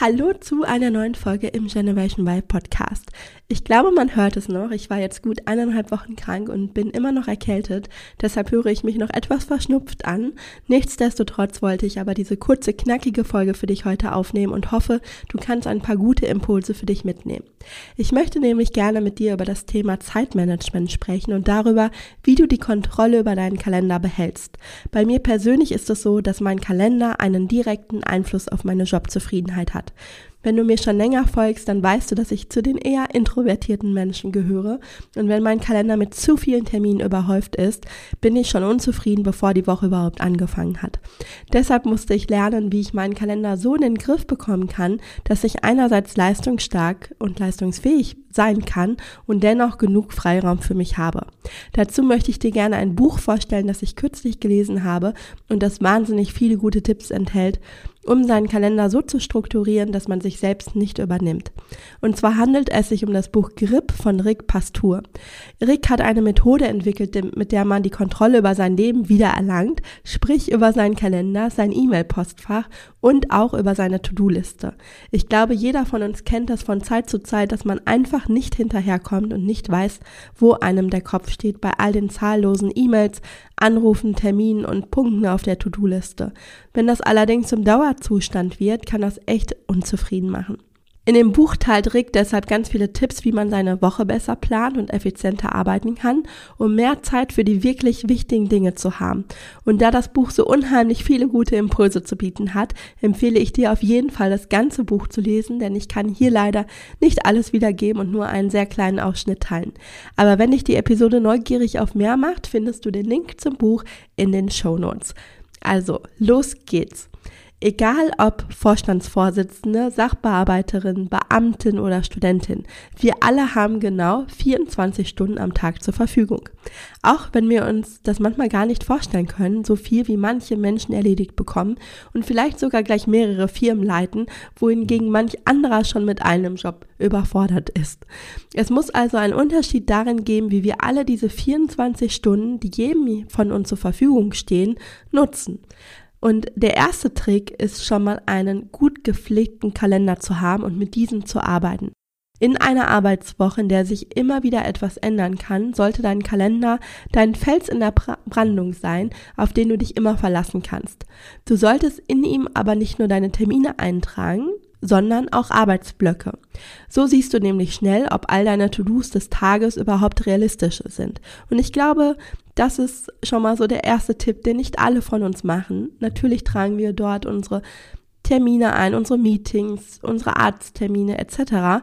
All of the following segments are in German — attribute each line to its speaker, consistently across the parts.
Speaker 1: Hallo zu einer neuen Folge im Generation Y Podcast. Ich glaube, man hört es noch. Ich war jetzt gut eineinhalb Wochen krank und bin immer noch erkältet. Deshalb höre ich mich noch etwas verschnupft an. Nichtsdestotrotz wollte ich aber diese kurze, knackige Folge für dich heute aufnehmen und hoffe, du kannst ein paar gute Impulse für dich mitnehmen. Ich möchte nämlich gerne mit dir über das Thema Zeitmanagement sprechen und darüber, wie du die Kontrolle über deinen Kalender behältst. Bei mir persönlich ist es so, dass mein Kalender einen direkten Einfluss auf meine Jobzufriedenheit hat. Wenn du mir schon länger folgst, dann weißt du, dass ich zu den eher introvertierten Menschen gehöre. Und wenn mein Kalender mit zu vielen Terminen überhäuft ist, bin ich schon unzufrieden, bevor die Woche überhaupt angefangen hat. Deshalb musste ich lernen, wie ich meinen Kalender so in den Griff bekommen kann, dass ich einerseits leistungsstark und leistungsfähig sein kann und dennoch genug Freiraum für mich habe. Dazu möchte ich dir gerne ein Buch vorstellen, das ich kürzlich gelesen habe und das wahnsinnig viele gute Tipps enthält, um seinen Kalender so zu strukturieren, dass man sich selbst nicht übernimmt. Und zwar handelt es sich um das Buch Grip von Rick Pastur. Rick hat eine Methode entwickelt, mit der man die Kontrolle über sein Leben wiedererlangt, sprich über seinen Kalender, sein E-Mail-Postfach und auch über seine To-Do-Liste. Ich glaube, jeder von uns kennt das von Zeit zu Zeit, dass man einfach nicht hinterherkommt und nicht weiß, wo einem der Kopf steht bei all den zahllosen E-Mails, Anrufen, Terminen und Punkten auf der To-Do-Liste. Wenn das allerdings zum Dauerzustand wird, kann das echt unzufrieden machen. In dem Buch teilt Rick deshalb ganz viele Tipps, wie man seine Woche besser plant und effizienter arbeiten kann, um mehr Zeit für die wirklich wichtigen Dinge zu haben. Und da das Buch so unheimlich viele gute Impulse zu bieten hat, empfehle ich dir auf jeden Fall das ganze Buch zu lesen, denn ich kann hier leider nicht alles wiedergeben und nur einen sehr kleinen Ausschnitt teilen. Aber wenn dich die Episode neugierig auf mehr macht, findest du den Link zum Buch in den Show Notes. Also, los geht's. Egal ob Vorstandsvorsitzende, Sachbearbeiterin, Beamtin oder Studentin, wir alle haben genau 24 Stunden am Tag zur Verfügung. Auch wenn wir uns das manchmal gar nicht vorstellen können, so viel wie manche Menschen erledigt bekommen und vielleicht sogar gleich mehrere Firmen leiten, wohingegen manch anderer schon mit einem Job überfordert ist. Es muss also einen Unterschied darin geben, wie wir alle diese 24 Stunden, die jedem von uns zur Verfügung stehen, nutzen. Und der erste Trick ist schon mal einen gut gepflegten Kalender zu haben und mit diesem zu arbeiten. In einer Arbeitswoche, in der sich immer wieder etwas ändern kann, sollte dein Kalender dein Fels in der Brandung sein, auf den du dich immer verlassen kannst. Du solltest in ihm aber nicht nur deine Termine eintragen, sondern auch Arbeitsblöcke. So siehst du nämlich schnell, ob all deine To-Dos des Tages überhaupt realistisch sind. Und ich glaube, das ist schon mal so der erste Tipp, den nicht alle von uns machen. Natürlich tragen wir dort unsere Termine ein, unsere Meetings, unsere Arzttermine etc.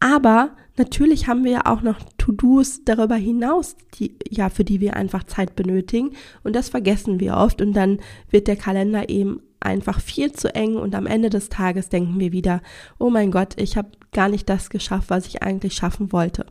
Speaker 1: Aber natürlich haben wir ja auch noch To-Dos darüber hinaus, die, ja, für die wir einfach Zeit benötigen. Und das vergessen wir oft. Und dann wird der Kalender eben einfach viel zu eng und am Ende des Tages denken wir wieder, oh mein Gott, ich habe gar nicht das geschafft, was ich eigentlich schaffen wollte.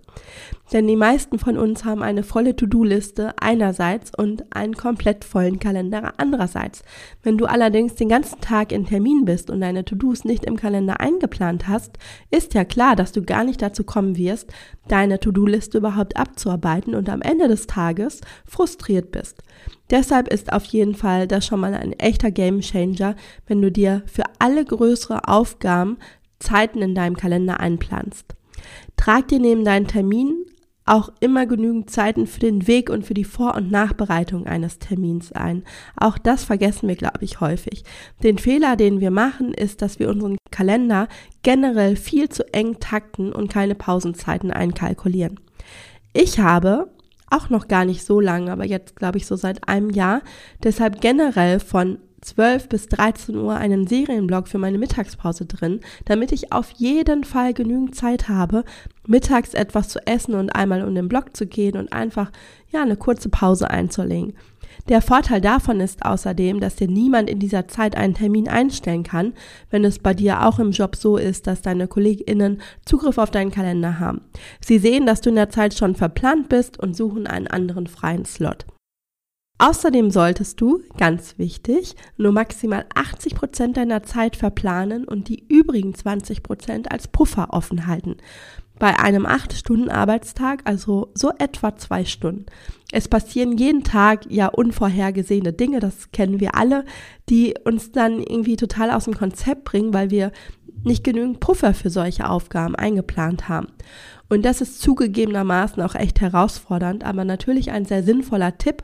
Speaker 1: Denn die meisten von uns haben eine volle To-Do-Liste einerseits und einen komplett vollen Kalender andererseits. Wenn du allerdings den ganzen Tag in Termin bist und deine To-Dos nicht im Kalender eingeplant hast, ist ja klar, dass du gar nicht dazu kommen wirst, deine To-Do-Liste überhaupt abzuarbeiten und am Ende des Tages frustriert bist. Deshalb ist auf jeden Fall das schon mal ein echter Game Changer, wenn du dir für alle größere Aufgaben Zeiten in deinem Kalender einplanst. Trag dir neben deinen Terminen auch immer genügend Zeiten für den Weg und für die Vor- und Nachbereitung eines Termins ein. Auch das vergessen wir, glaube ich, häufig. Den Fehler, den wir machen, ist, dass wir unseren Kalender generell viel zu eng takten und keine Pausenzeiten einkalkulieren. Ich habe auch noch gar nicht so lange, aber jetzt glaube ich so seit einem Jahr, deshalb generell von 12 bis 13 Uhr einen Serienblock für meine Mittagspause drin, damit ich auf jeden Fall genügend Zeit habe, mittags etwas zu essen und einmal um den Block zu gehen und einfach, ja, eine kurze Pause einzulegen. Der Vorteil davon ist außerdem, dass dir niemand in dieser Zeit einen Termin einstellen kann, wenn es bei dir auch im Job so ist, dass deine KollegInnen Zugriff auf deinen Kalender haben. Sie sehen, dass du in der Zeit schon verplant bist und suchen einen anderen freien Slot. Außerdem solltest du, ganz wichtig, nur maximal 80 Prozent deiner Zeit verplanen und die übrigen 20 Prozent als Puffer offen halten. Bei einem 8-Stunden-Arbeitstag, also so etwa zwei Stunden. Es passieren jeden Tag ja unvorhergesehene Dinge, das kennen wir alle, die uns dann irgendwie total aus dem Konzept bringen, weil wir nicht genügend Puffer für solche Aufgaben eingeplant haben. Und das ist zugegebenermaßen auch echt herausfordernd, aber natürlich ein sehr sinnvoller Tipp,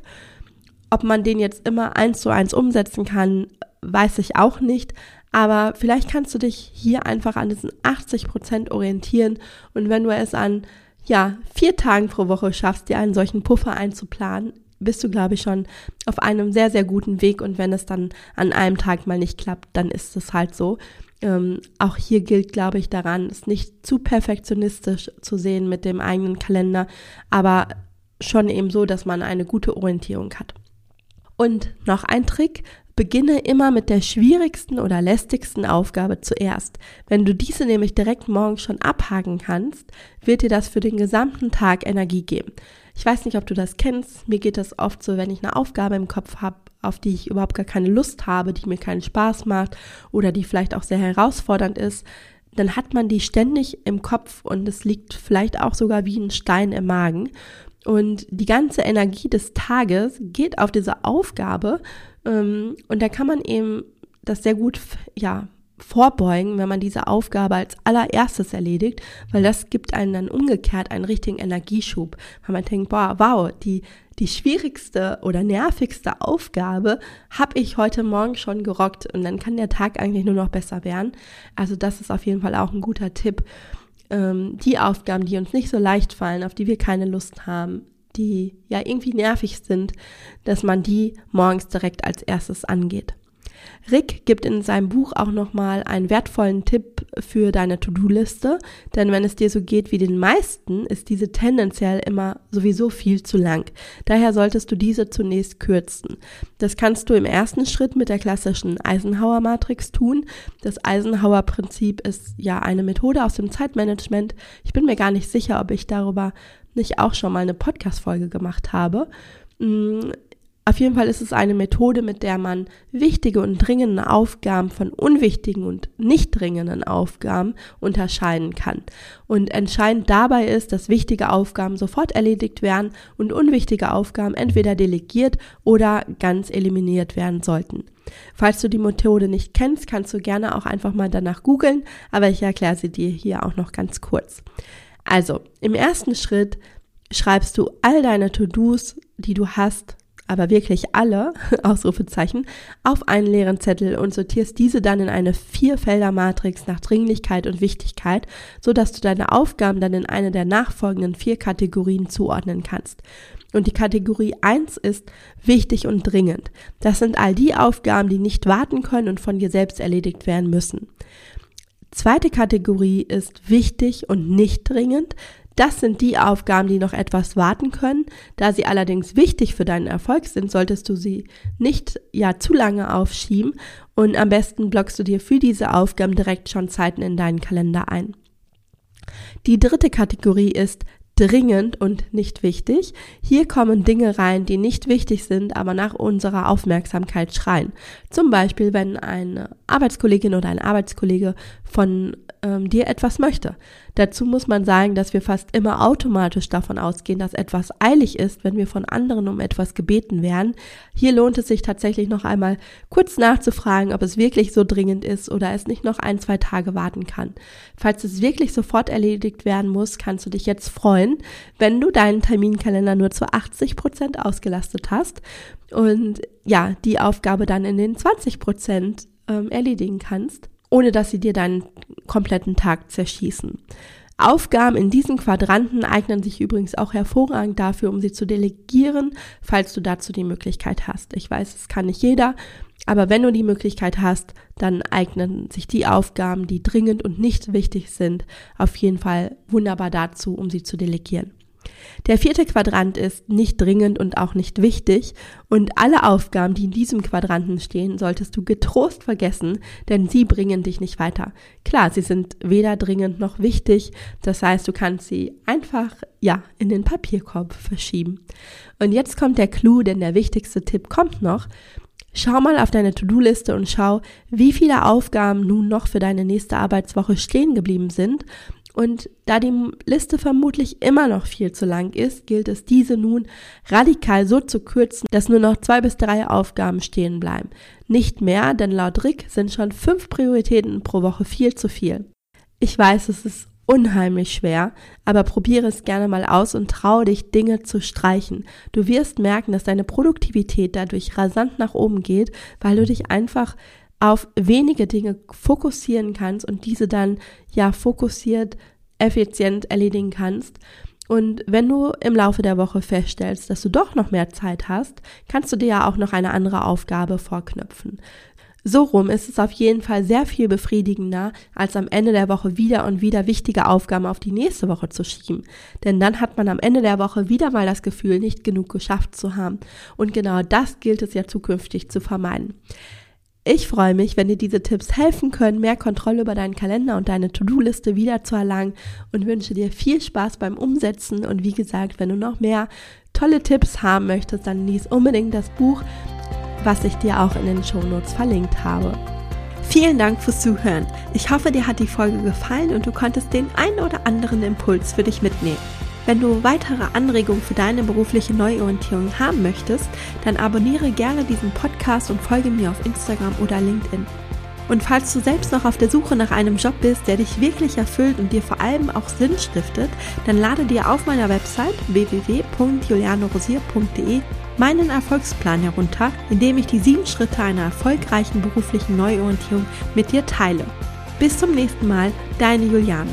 Speaker 1: ob man den jetzt immer eins zu eins umsetzen kann, weiß ich auch nicht. Aber vielleicht kannst du dich hier einfach an diesen 80 Prozent orientieren. Und wenn du es an, ja, vier Tagen pro Woche schaffst, dir einen solchen Puffer einzuplanen, bist du, glaube ich, schon auf einem sehr, sehr guten Weg. Und wenn es dann an einem Tag mal nicht klappt, dann ist es halt so. Ähm, auch hier gilt, glaube ich, daran, es nicht zu perfektionistisch zu sehen mit dem eigenen Kalender, aber schon eben so, dass man eine gute Orientierung hat. Und noch ein Trick, beginne immer mit der schwierigsten oder lästigsten Aufgabe zuerst. Wenn du diese nämlich direkt morgens schon abhaken kannst, wird dir das für den gesamten Tag Energie geben. Ich weiß nicht, ob du das kennst. Mir geht das oft so, wenn ich eine Aufgabe im Kopf habe, auf die ich überhaupt gar keine Lust habe, die mir keinen Spaß macht oder die vielleicht auch sehr herausfordernd ist, dann hat man die ständig im Kopf und es liegt vielleicht auch sogar wie ein Stein im Magen. Und die ganze Energie des Tages geht auf diese Aufgabe. Ähm, und da kann man eben das sehr gut, ja, vorbeugen, wenn man diese Aufgabe als allererstes erledigt, weil das gibt einen dann umgekehrt einen richtigen Energieschub, weil man denkt, boah, wow, die, die schwierigste oder nervigste Aufgabe habe ich heute Morgen schon gerockt und dann kann der Tag eigentlich nur noch besser werden. Also das ist auf jeden Fall auch ein guter Tipp ähm, die Aufgaben, die uns nicht so leicht fallen, auf die wir keine Lust haben, die ja irgendwie nervig sind, dass man die morgens direkt als erstes angeht. Rick gibt in seinem Buch auch nochmal einen wertvollen Tipp für deine To-Do-Liste, denn wenn es dir so geht wie den meisten, ist diese tendenziell immer sowieso viel zu lang. Daher solltest du diese zunächst kürzen. Das kannst du im ersten Schritt mit der klassischen Eisenhower-Matrix tun. Das Eisenhower-Prinzip ist ja eine Methode aus dem Zeitmanagement. Ich bin mir gar nicht sicher, ob ich darüber nicht auch schon mal eine Podcast-Folge gemacht habe. Auf jeden Fall ist es eine Methode, mit der man wichtige und dringende Aufgaben von unwichtigen und nicht dringenden Aufgaben unterscheiden kann. Und entscheidend dabei ist, dass wichtige Aufgaben sofort erledigt werden und unwichtige Aufgaben entweder delegiert oder ganz eliminiert werden sollten. Falls du die Methode nicht kennst, kannst du gerne auch einfach mal danach googeln, aber ich erkläre sie dir hier auch noch ganz kurz. Also, im ersten Schritt schreibst du all deine To-Dos, die du hast, aber wirklich alle, Ausrufezeichen, auf einen leeren Zettel und sortierst diese dann in eine Vierfelder-Matrix nach Dringlichkeit und Wichtigkeit, so dass du deine Aufgaben dann in eine der nachfolgenden vier Kategorien zuordnen kannst. Und die Kategorie 1 ist wichtig und dringend. Das sind all die Aufgaben, die nicht warten können und von dir selbst erledigt werden müssen. Zweite Kategorie ist wichtig und nicht dringend. Das sind die Aufgaben, die noch etwas warten können. Da sie allerdings wichtig für deinen Erfolg sind, solltest du sie nicht ja zu lange aufschieben und am besten blockst du dir für diese Aufgaben direkt schon Zeiten in deinen Kalender ein. Die dritte Kategorie ist dringend und nicht wichtig. Hier kommen Dinge rein, die nicht wichtig sind, aber nach unserer Aufmerksamkeit schreien. Zum Beispiel, wenn eine Arbeitskollegin oder ein Arbeitskollege von ähm, dir etwas möchte. Dazu muss man sagen, dass wir fast immer automatisch davon ausgehen, dass etwas eilig ist, wenn wir von anderen um etwas gebeten werden. Hier lohnt es sich tatsächlich noch einmal kurz nachzufragen, ob es wirklich so dringend ist oder es nicht noch ein, zwei Tage warten kann. Falls es wirklich sofort erledigt werden muss, kannst du dich jetzt freuen, wenn du deinen Terminkalender nur zu 80 Prozent ausgelastet hast und ja, die Aufgabe dann in den 20 Prozent ähm, erledigen kannst ohne dass sie dir deinen kompletten Tag zerschießen. Aufgaben in diesen Quadranten eignen sich übrigens auch hervorragend dafür, um sie zu delegieren, falls du dazu die Möglichkeit hast. Ich weiß, es kann nicht jeder, aber wenn du die Möglichkeit hast, dann eignen sich die Aufgaben, die dringend und nicht wichtig sind, auf jeden Fall wunderbar dazu, um sie zu delegieren. Der vierte Quadrant ist nicht dringend und auch nicht wichtig und alle Aufgaben, die in diesem Quadranten stehen, solltest du getrost vergessen, denn sie bringen dich nicht weiter. Klar, sie sind weder dringend noch wichtig, das heißt, du kannst sie einfach, ja, in den Papierkorb verschieben. Und jetzt kommt der Clou, denn der wichtigste Tipp kommt noch. Schau mal auf deine To-Do-Liste und schau, wie viele Aufgaben nun noch für deine nächste Arbeitswoche stehen geblieben sind und da die Liste vermutlich immer noch viel zu lang ist, gilt es, diese nun radikal so zu kürzen, dass nur noch zwei bis drei Aufgaben stehen bleiben. Nicht mehr, denn laut Rick sind schon fünf Prioritäten pro Woche viel zu viel. Ich weiß, es ist unheimlich schwer, aber probiere es gerne mal aus und traue dich, Dinge zu streichen. Du wirst merken, dass deine Produktivität dadurch rasant nach oben geht, weil du dich einfach auf wenige Dinge fokussieren kannst und diese dann ja fokussiert, effizient erledigen kannst. Und wenn du im Laufe der Woche feststellst, dass du doch noch mehr Zeit hast, kannst du dir ja auch noch eine andere Aufgabe vorknüpfen. So rum ist es auf jeden Fall sehr viel befriedigender, als am Ende der Woche wieder und wieder wichtige Aufgaben auf die nächste Woche zu schieben. Denn dann hat man am Ende der Woche wieder mal das Gefühl, nicht genug geschafft zu haben. Und genau das gilt es ja zukünftig zu vermeiden. Ich freue mich, wenn dir diese Tipps helfen können, mehr Kontrolle über deinen Kalender und deine To-Do-Liste wieder zu erlangen und wünsche dir viel Spaß beim Umsetzen. Und wie gesagt, wenn du noch mehr tolle Tipps haben möchtest, dann lies unbedingt das Buch, was ich dir auch in den Shownotes verlinkt habe. Vielen Dank fürs Zuhören. Ich hoffe, dir hat die Folge gefallen und du konntest den ein oder anderen Impuls für dich mitnehmen. Wenn du weitere Anregungen für deine berufliche Neuorientierung haben möchtest, dann abonniere gerne diesen Podcast und folge mir auf Instagram oder LinkedIn. Und falls du selbst noch auf der Suche nach einem Job bist, der dich wirklich erfüllt und dir vor allem auch Sinn stiftet, dann lade dir auf meiner Website www.julianorosier.de meinen Erfolgsplan herunter, in dem ich die sieben Schritte einer erfolgreichen beruflichen Neuorientierung mit dir teile. Bis zum nächsten Mal, deine Juliane.